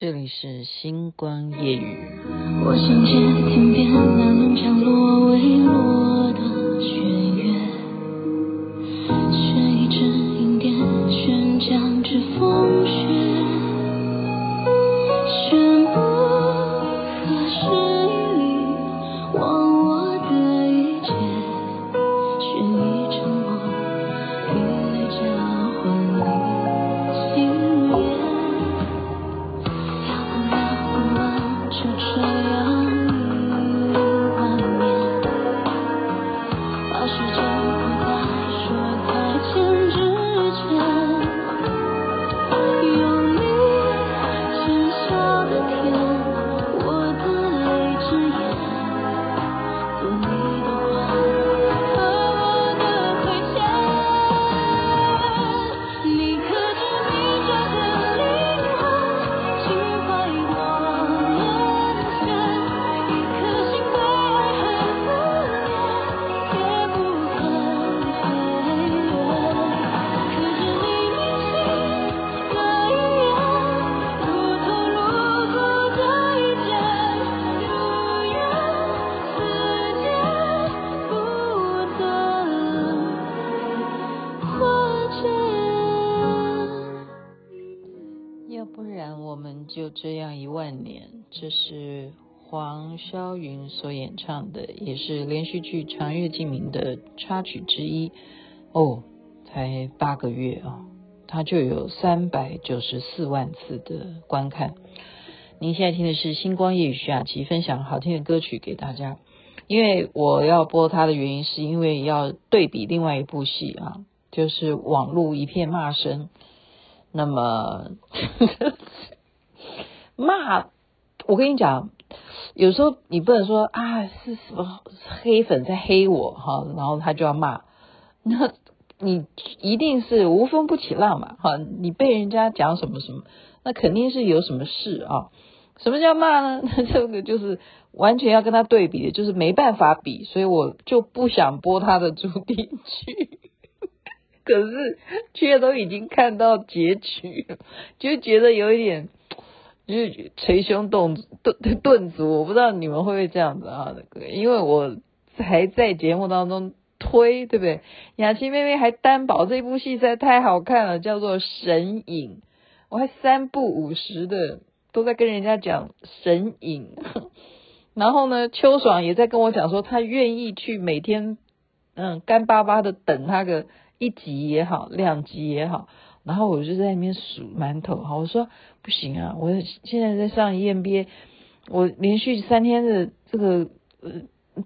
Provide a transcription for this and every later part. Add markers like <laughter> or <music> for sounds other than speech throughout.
这里是星光夜雨。我想接天边那轮降落未落的雪万年，这是黄霄云所演唱的，也是连续剧《长月烬明》的插曲之一。哦，才八个月哦，它就有三百九十四万次的观看。您现在听的是星光夜雨徐雅琪分享好听的歌曲给大家。因为我要播它的原因，是因为要对比另外一部戏啊，就是网络一片骂声。那么。骂，我跟你讲，有时候你不能说啊是什么黑粉在黑我哈，然后他就要骂，<laughs> 那你一定是无风不起浪嘛哈，你被人家讲什么什么，那肯定是有什么事啊。什么叫骂呢？<laughs> 那这个就是完全要跟他对比的，就是没办法比，所以我就不想播他的主题曲。<laughs> 可是却都已经看到结局，就觉得有一点。就是捶胸顿顿顿足，我不知道你们会不会这样子啊？因为我还在节目当中推，对不对？雅琪妹妹还担保这部戏实在太好看了，叫做《神隐》，我还三不五时的都在跟人家讲《神隐》，<laughs> 然后呢，秋爽也在跟我讲说，他愿意去每天嗯干巴巴的等他个一集也好，两集也好。然后我就在那边数馒头，好，我说不行啊，我现在在上 EMBA，我连续三天的这个呃，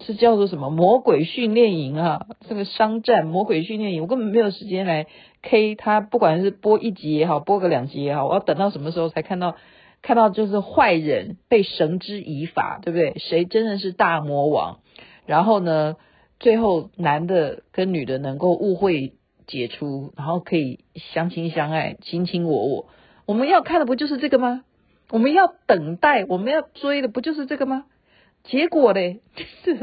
这叫做什么魔鬼训练营啊，这个商战魔鬼训练营，我根本没有时间来 K 他，不管是播一集也好，播个两集也好，我要等到什么时候才看到看到就是坏人被绳之以法，对不对？谁真的是大魔王？然后呢，最后男的跟女的能够误会。解除，然后可以相亲相爱，卿卿我我。我们要看的不就是这个吗？我们要等待，我们要追的不就是这个吗？结果嘞，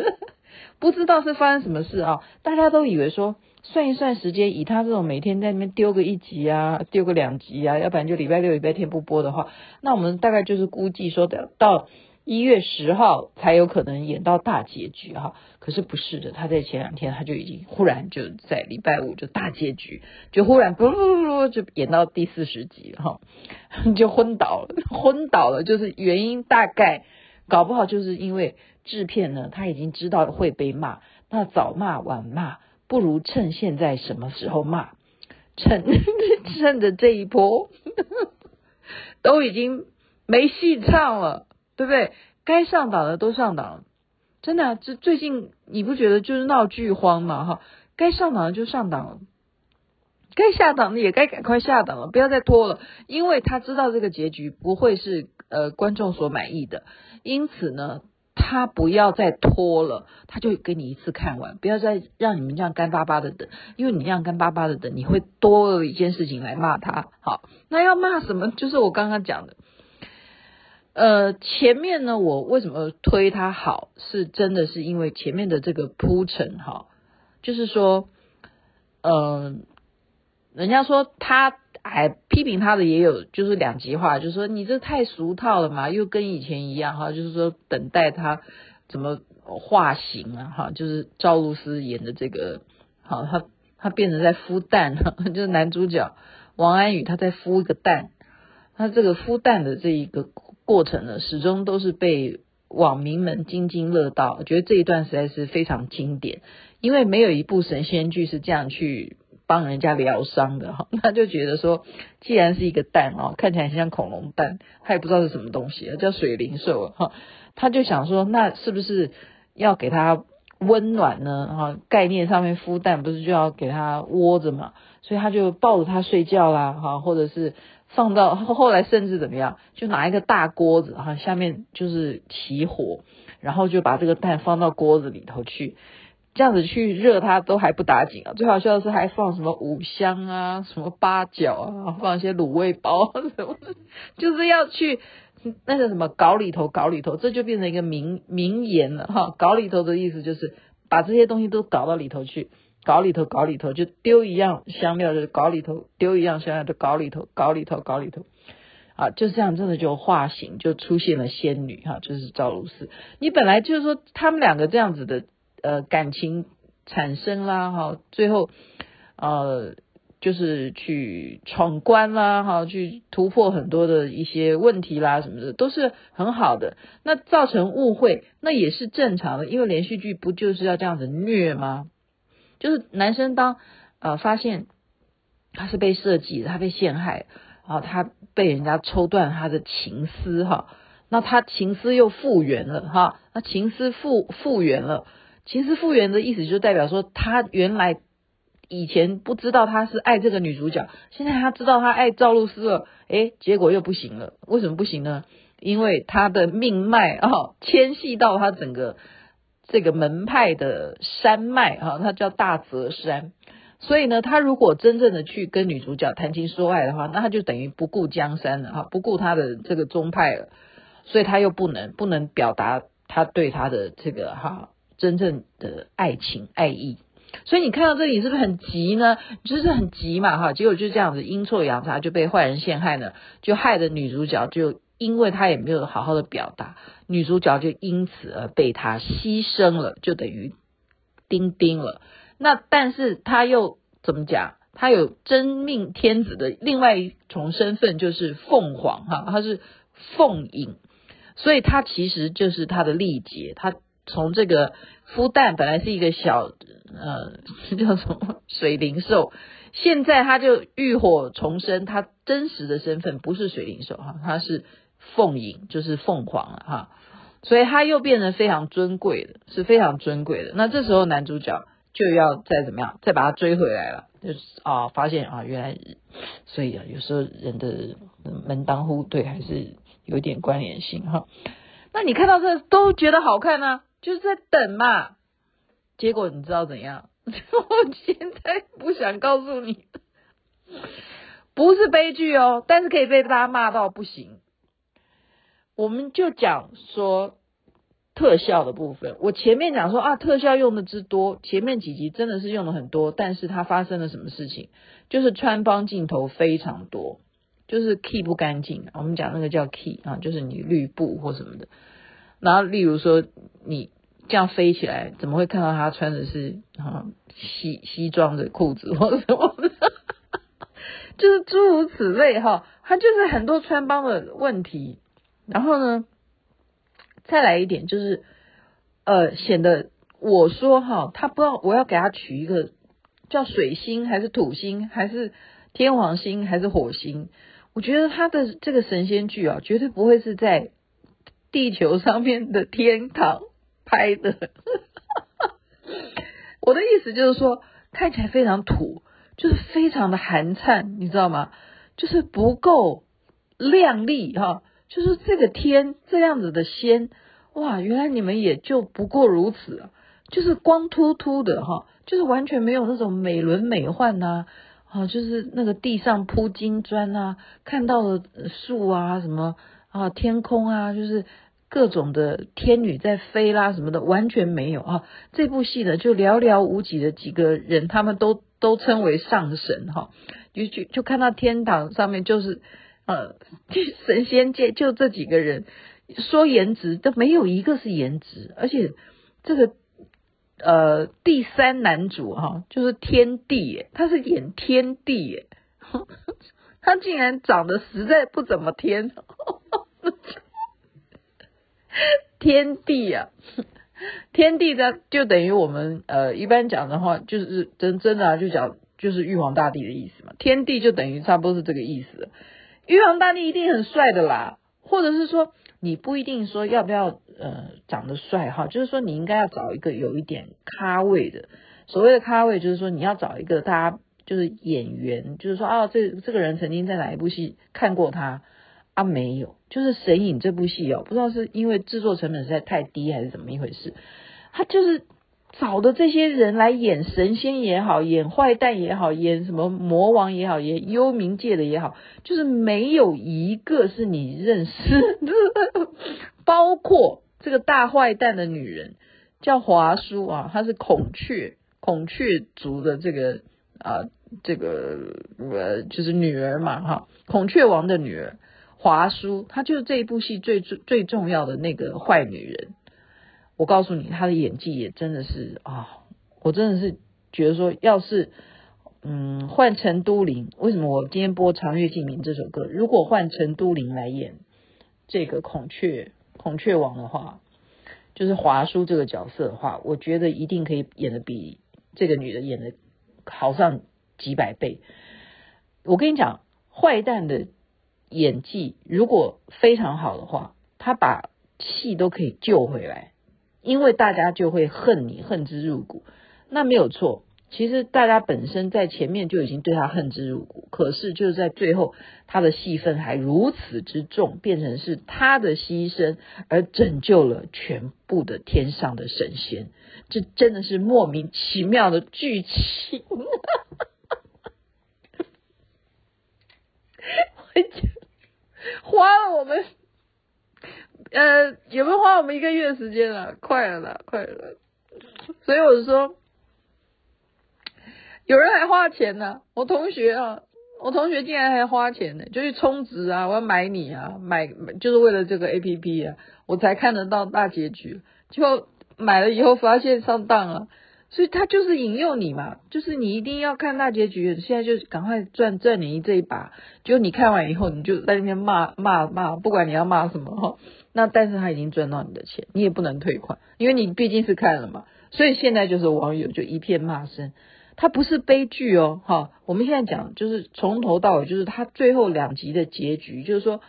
<laughs> 不知道是发生什么事啊！大家都以为说，算一算时间，以他这种每天在那边丢个一集啊，丢个两集啊，要不然就礼拜六、礼拜天不播的话，那我们大概就是估计说的到。一月十号才有可能演到大结局哈，可是不是的，他在前两天他就已经忽然就在礼拜五就大结局，就忽然不不不不就演到第四十集哈，<laughs> 就昏倒了，<laughs> 昏倒了，就是原因大概搞不好就是因为制片呢他已经知道会被骂，那早骂晚骂不如趁现在什么时候骂，趁趁着这一波 <laughs> 都已经没戏唱了。对不对？该上档的都上档了，真的，这最近你不觉得就是闹剧荒吗？哈，该上档的就上档了，该下档的也该赶快下档了，不要再拖了，因为他知道这个结局不会是呃观众所满意的，因此呢，他不要再拖了，他就给你一次看完，不要再让你们这样干巴巴的等，因为你这样干巴巴的等，你会多了一件事情来骂他。好，那要骂什么？就是我刚刚讲的。呃，前面呢，我为什么推他好？是真的是因为前面的这个铺陈哈，就是说，呃，人家说他哎，批评他的也有，就是两极化，就是说你这太俗套了嘛，又跟以前一样哈，就是说等待他怎么化形啊哈，就是赵露思演的这个，好，他他变成在孵蛋，<laughs> 就是男主角王安宇他在孵一个蛋，他这个孵蛋的这一个过程呢，始终都是被网民们津津乐道，我觉得这一段实在是非常经典，因为没有一部神仙剧是这样去。帮人家疗伤的哈，<laughs> 他就觉得说，既然是一个蛋哦，看起来很像恐龙蛋，他也不知道是什么东西，叫水灵兽哈，他就想说，那是不是要给他温暖呢？哈，概念上面孵蛋不是就要给它窝着嘛，所以他就抱着它睡觉啦，哈，或者是放到后来甚至怎么样，就拿一个大锅子哈，下面就是起火，然后就把这个蛋放到锅子里头去。这样子去热它都还不打紧啊！最好笑的是还放什么五香啊，什么八角啊，放一些卤味包什么的，<laughs> 就是要去那个什么搞里头，搞里头，这就变成一个名名言了哈。搞里头的意思就是把这些东西都搞到里头去，搞里头，搞里头，就丢一样香料就搞里头，丢一样香料就搞里头，搞里头，搞里头，啊，就这样真的就化形，就出现了仙女哈，就是赵露思。你本来就是说他们两个这样子的。呃，感情产生啦，哈，最后呃，就是去闯关啦，哈，去突破很多的一些问题啦，什么的都是很好的。那造成误会，那也是正常的，因为连续剧不就是要这样子虐吗？就是男生当呃发现他是被设计的，他被陷害，啊，他被人家抽断他的情丝哈，那他情丝又复原了哈，那情丝复复原了。情丝复原的意思就代表说，他原来以前不知道他是爱这个女主角，现在他知道他爱赵露思了，诶，结果又不行了。为什么不行呢？因为他的命脉啊，牵系到他整个这个门派的山脉哈，它叫大泽山。所以呢，他如果真正的去跟女主角谈情说爱的话，那他就等于不顾江山了哈，不顾他的这个宗派了。所以他又不能不能表达他对他的这个哈。真正的爱情爱意，所以你看到这里是不是很急呢？就是很急嘛，哈，结果就这样子阴错阳差就被坏人陷害呢，就害得女主角就因为他也没有好好的表达，女主角就因此而被他牺牲了，就等于丁丁了。那但是他又怎么讲？他有真命天子的另外一重身份就是凤凰哈，他是凤影，所以他其实就是他的历劫，他。从这个孵蛋本来是一个小呃 <laughs> 叫什么水灵兽，现在他就浴火重生，他真实的身份不是水灵兽哈，他是凤影，就是凤凰了哈，所以他又变得非常尊贵的，是非常尊贵的。那这时候男主角就要再怎么样，再把他追回来了，就是啊，发现啊，原来所以啊，有时候人的门当户对还是有点关联性哈。那你看到这都觉得好看呢、啊？就是在等嘛，结果你知道怎样？<laughs> 我现在不想告诉你，不是悲剧哦，但是可以被大家骂到不行。我们就讲说特效的部分，我前面讲说啊，特效用的之多，前面几集真的是用的很多，但是它发生了什么事情？就是穿帮镜头非常多，就是 key 不干净。我们讲那个叫 key 啊，就是你绿布或什么的。然后，例如说你这样飞起来，怎么会看到他穿的是啊西西装的裤子或什么的？<laughs> 就是诸如此类哈，他就是很多穿帮的问题。然后呢，再来一点就是，呃，显得我说哈，他不知道我要给他取一个叫水星还是土星还是天王星还是火星？我觉得他的这个神仙剧啊，绝对不会是在。地球上面的天堂拍的，我的意思就是说，看起来非常土，就是非常的寒碜，你知道吗？就是不够亮丽哈，就是这个天这样子的仙，哇，原来你们也就不过如此啊，就是光秃秃的哈，就是完全没有那种美轮美奂呐，啊，就是那个地上铺金砖啊，看到的树啊什么。啊，天空啊，就是各种的天女在飞啦什么的，完全没有啊。这部戏呢，就寥寥无几的几个人，他们都都称为上神哈。就就就看到天堂上面就是呃 <laughs> 神仙界就这几个人，说颜值都没有一个是颜值，而且这个呃第三男主哈、就是天帝耶，他是演天帝耶，<laughs> 他竟然长得实在不怎么天，天帝啊。天帝的就等于我们呃一般讲的话，就是真真的啊，就讲就是玉皇大帝的意思嘛。天帝就等于差不多是这个意思。玉皇大帝一定很帅的啦，或者是说你不一定说要不要呃长得帅哈，就是说你应该要找一个有一点咖位的。所谓的咖位就是说你要找一个大家就是演员，就是说啊这这个人曾经在哪一部戏看过他。啊、没有，就是《神隐》这部戏哦，不知道是因为制作成本实在太低，还是怎么一回事。他就是找的这些人来演神仙也好，演坏蛋也好，演什么魔王也好，演幽冥界的也好，就是没有一个是你认识的。<laughs> 包括这个大坏蛋的女人叫华叔啊，她是孔雀孔雀族的这个啊，这个呃，就是女儿嘛哈，孔雀王的女儿。华叔，她就是这一部戏最最最重要的那个坏女人。我告诉你，他的演技也真的是啊、我真的是觉得说，要是嗯换陈都灵，为什么我今天播《长月烬明》这首歌？如果换陈都灵来演这个孔雀孔雀王的话，就是华叔这个角色的话，我觉得一定可以演得比这个女的演得好上几百倍。我跟你讲，坏蛋的。演技如果非常好的话，他把戏都可以救回来，因为大家就会恨你，恨之入骨。那没有错，其实大家本身在前面就已经对他恨之入骨，可是就是在最后，他的戏份还如此之重，变成是他的牺牲而拯救了全部的天上的神仙，这真的是莫名其妙的剧情。哈哈哈。还花了我们，呃，有没有花我们一个月时间了？快了啦，快了。所以我就说，有人还花钱呢。我同学啊，我同学竟然还花钱呢，就去充值啊，我要买你啊，买就是为了这个 APP 啊，我才看得到大结局。结果买了以后发现上当了。所以他就是引诱你嘛，就是你一定要看大结局，现在就赶快赚赚你这一把。就你看完以后，你就在那边骂骂骂，不管你要骂什么哈。那但是他已经赚到你的钱，你也不能退款，因为你毕竟是看了嘛。所以现在就是网友就一片骂声，他不是悲剧哦，哈。我们现在讲就是从头到尾，就是他最后两集的结局，就是说。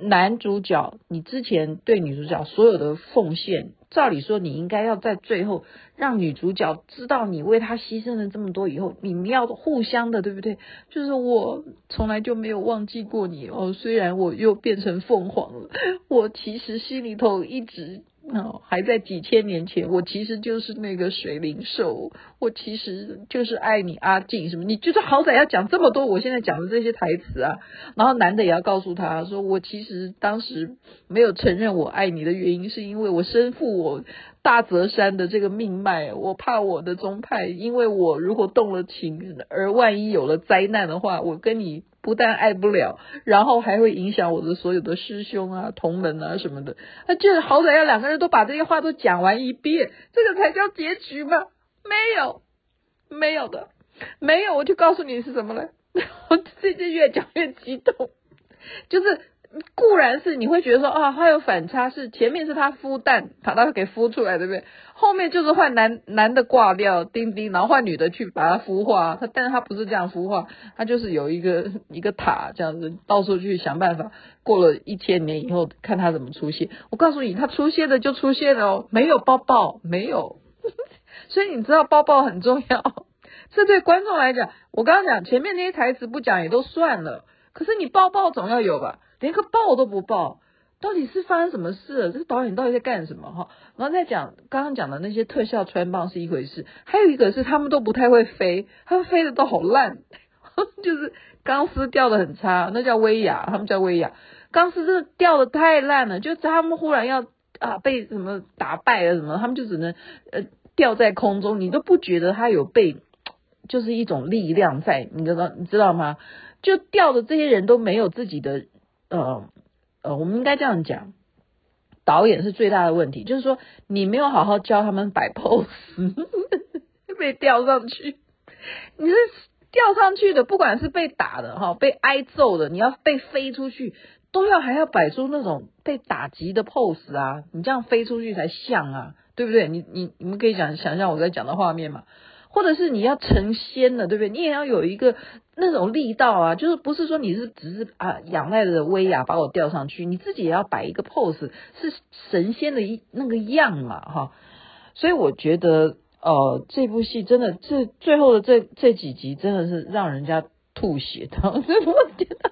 男主角，你之前对女主角所有的奉献，照理说你应该要在最后让女主角知道你为她牺牲了这么多以后，你们要互相的，对不对？就是我从来就没有忘记过你哦，虽然我又变成凤凰了，<laughs> 我其实心里头一直。哦，还在几千年前，我其实就是那个水灵兽，我其实就是爱你阿静什么，你就是好歹要讲这么多，我现在讲的这些台词啊，然后男的也要告诉他说，我其实当时没有承认我爱你的原因，是因为我身负我。大泽山的这个命脉，我怕我的宗派，因为我如果动了情，而万一有了灾难的话，我跟你不但爱不了，然后还会影响我的所有的师兄啊、同门啊什么的。那这好歹要两个人都把这些话都讲完一遍，这个才叫结局吗？没有，没有的，没有。我就告诉你是什么了，<laughs> 我最近越讲越激动，就是。固然是你会觉得说啊，他有反差，是前面是他孵蛋，把他给孵出来，对不对？后面就是换男男的挂掉，叮叮，然后换女的去把他孵化。他但是他不是这样孵化，他就是有一个一个塔这样子，到处去想办法。过了一千年以后，看他怎么出现。我告诉你，他出现的就出现了哦，没有抱抱，没有。<laughs> 所以你知道抱抱很重要，这对观众来讲，我刚刚讲前面那些台词不讲也都算了，可是你抱抱总要有吧？连个报都不报，到底是发生什么事了？这个导演到底在干什么？哈，然后再讲刚刚讲的那些特效穿帮是一回事，还有一个是他们都不太会飞，他们飞的都好烂，<laughs> 就是钢丝吊的很差，那叫威亚，他们叫威亚，钢丝真的吊的太烂了，就他们忽然要啊被什么打败了什么，他们就只能呃吊在空中，你都不觉得他有被就是一种力量在，你知道你知道吗？就掉的这些人都没有自己的呃呃，我们应该这样讲，导演是最大的问题，就是说你没有好好教他们摆 pose，<laughs> 被吊上去，你是吊上去的，不管是被打的哈，被挨揍的，你要被飞出去，都要还要摆出那种被打击的 pose 啊，你这样飞出去才像啊。对不对？你你你们可以想想象我在讲的画面嘛，或者是你要成仙了，对不对？你也要有一个那种力道啊，就是不是说你是只是啊仰赖着威亚把我吊上去，你自己也要摆一个 pose，是神仙的一那个样嘛，哈。所以我觉得，呃，这部戏真的这最后的这这几集真的是让人家吐血的，我觉得。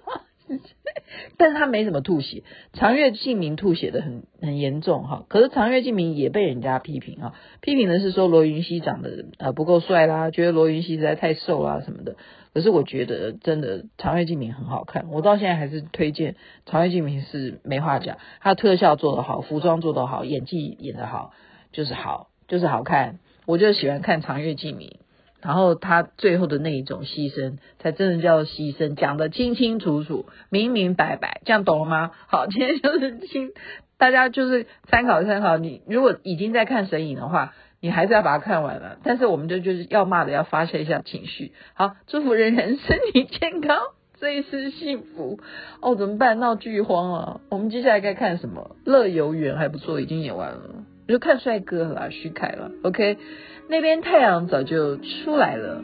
但是他没怎么吐血，长月烬明吐血的很很严重哈，可是长月烬明也被人家批评啊，批评的是说罗云熙长得呃不够帅啦，觉得罗云熙实在太瘦啦什么的。可是我觉得真的长月烬明很好看，我到现在还是推荐长月烬明是没话讲，他特效做得好，服装做得好，演技演得好，就是好就是好看，我就喜欢看长月烬明。然后他最后的那一种牺牲，才真的叫牺牲，讲得清清楚楚、明明白白，这样懂了吗？好，今天就是请大家就是参考参考。你如果已经在看神隐的话，你还是要把它看完了。但是我们就就是要骂的要发泄一下情绪。好，祝福人人身体健康，最是幸福。哦，怎么办？闹剧荒了。我们接下来该看什么？乐游原还不错，已经演完了。我就看帅哥了，徐凯了，OK，那边太阳早就出来了。